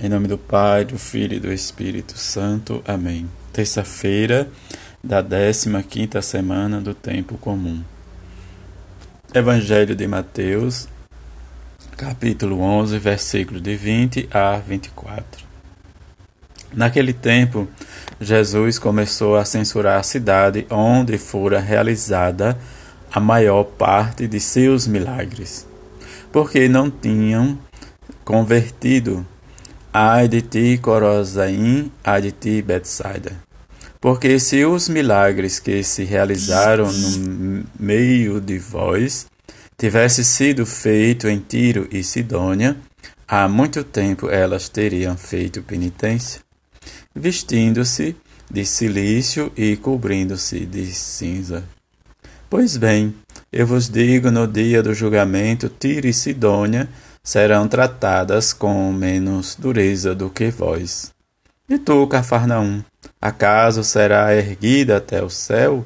Em nome do Pai, do Filho e do Espírito Santo. Amém. Terça-feira da 15ª semana do tempo comum. Evangelho de Mateus, capítulo 11, versículos de 20 a 24. Naquele tempo, Jesus começou a censurar a cidade onde fora realizada a maior parte de seus milagres, porque não tinham convertido Ai de ti, Corozaim, ai de ti, Betsaida. Porque se os milagres que se realizaram no meio de vós tivesse sido feito em Tiro e Sidônia, há muito tempo elas teriam feito penitência, vestindo-se de silício e cobrindo-se de cinza. Pois bem, eu vos digo no dia do julgamento, Tiro e Sidônia serão tratadas com menos dureza do que vós. E tu, Cafarnaum, acaso será erguida até o céu?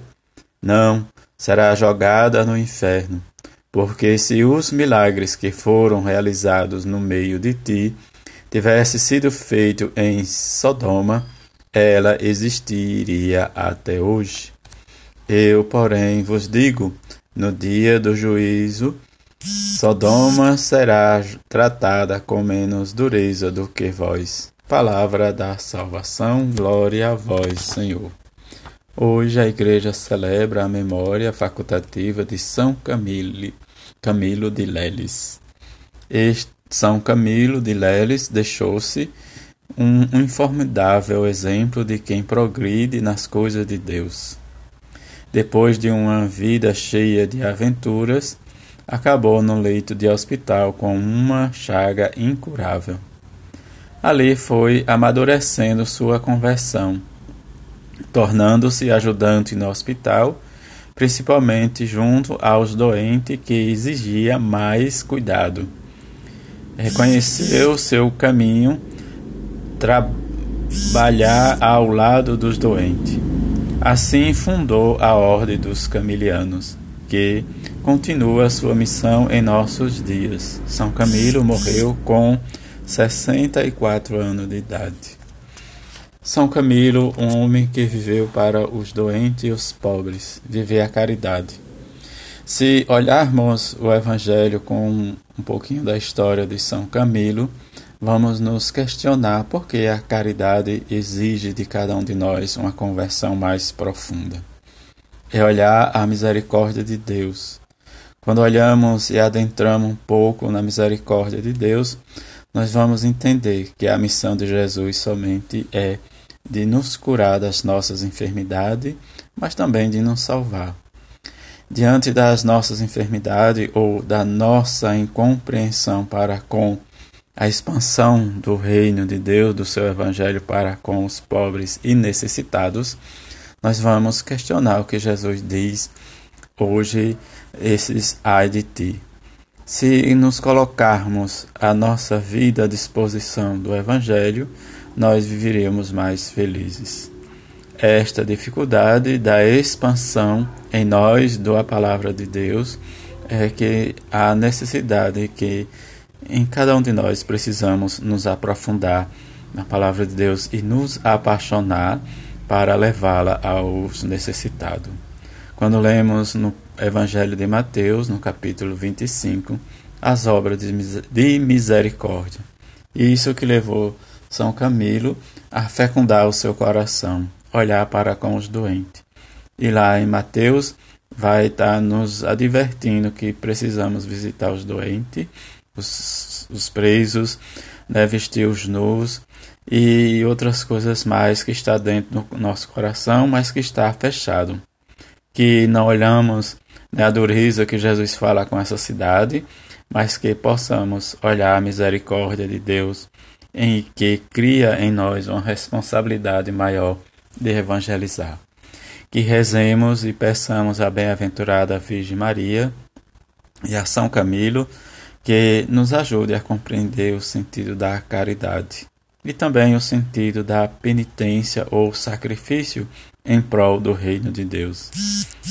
Não, será jogada no inferno. Porque se os milagres que foram realizados no meio de ti tivesse sido feito em Sodoma, ela existiria até hoje. Eu, porém, vos digo: no dia do juízo, Sodoma será tratada com menos dureza do que vós. Palavra da salvação, glória a vós, Senhor. Hoje a igreja celebra a memória facultativa de São Camilo, Camilo de Leles. Este São Camilo de Leles deixou-se um, um formidável exemplo de quem progride nas coisas de Deus. Depois de uma vida cheia de aventuras, acabou no leito de hospital com uma chaga incurável. Ali foi amadurecendo sua conversão, tornando-se ajudante no hospital, principalmente junto aos doentes que exigia mais cuidado. Reconheceu seu caminho, trabalhar ao lado dos doentes. Assim fundou a Ordem dos Camilianos, que continua sua missão em nossos dias. São Camilo morreu com 64 anos de idade. São Camilo, um homem que viveu para os doentes e os pobres, viver a caridade. Se olharmos o Evangelho com um pouquinho da história de São Camilo, vamos nos questionar por que a caridade exige de cada um de nós uma conversão mais profunda. É olhar a misericórdia de Deus, quando olhamos e adentramos um pouco na misericórdia de Deus, nós vamos entender que a missão de Jesus somente é de nos curar das nossas enfermidades, mas também de nos salvar. Diante das nossas enfermidades ou da nossa incompreensão para com a expansão do reino de Deus, do seu evangelho para com os pobres e necessitados, nós vamos questionar o que Jesus diz hoje esses ai de ti. Se nos colocarmos a nossa vida à disposição do Evangelho, nós viveremos mais felizes. Esta dificuldade da expansão em nós da palavra de Deus é que a necessidade que em cada um de nós precisamos nos aprofundar na palavra de Deus e nos apaixonar para levá-la aos necessitados. Quando lemos no Evangelho de Mateus, no capítulo 25, as obras de misericórdia. Isso que levou São Camilo a fecundar o seu coração, olhar para com os doentes. E lá em Mateus vai estar nos advertindo que precisamos visitar os doentes, os, os presos, né, vestir os nus e outras coisas mais que está dentro do nosso coração, mas que está fechado que não olhamos né, a dureza que Jesus fala com essa cidade, mas que possamos olhar a misericórdia de Deus em que cria em nós uma responsabilidade maior de evangelizar. Que rezemos e peçamos a bem-aventurada Virgem Maria e a São Camilo que nos ajude a compreender o sentido da caridade e também o sentido da penitência ou sacrifício em prol do reino de Deus.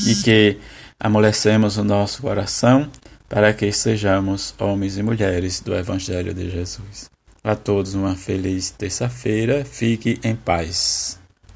E que amolecemos o nosso coração para que sejamos homens e mulheres do Evangelho de Jesus. A todos uma feliz terça-feira. Fique em paz.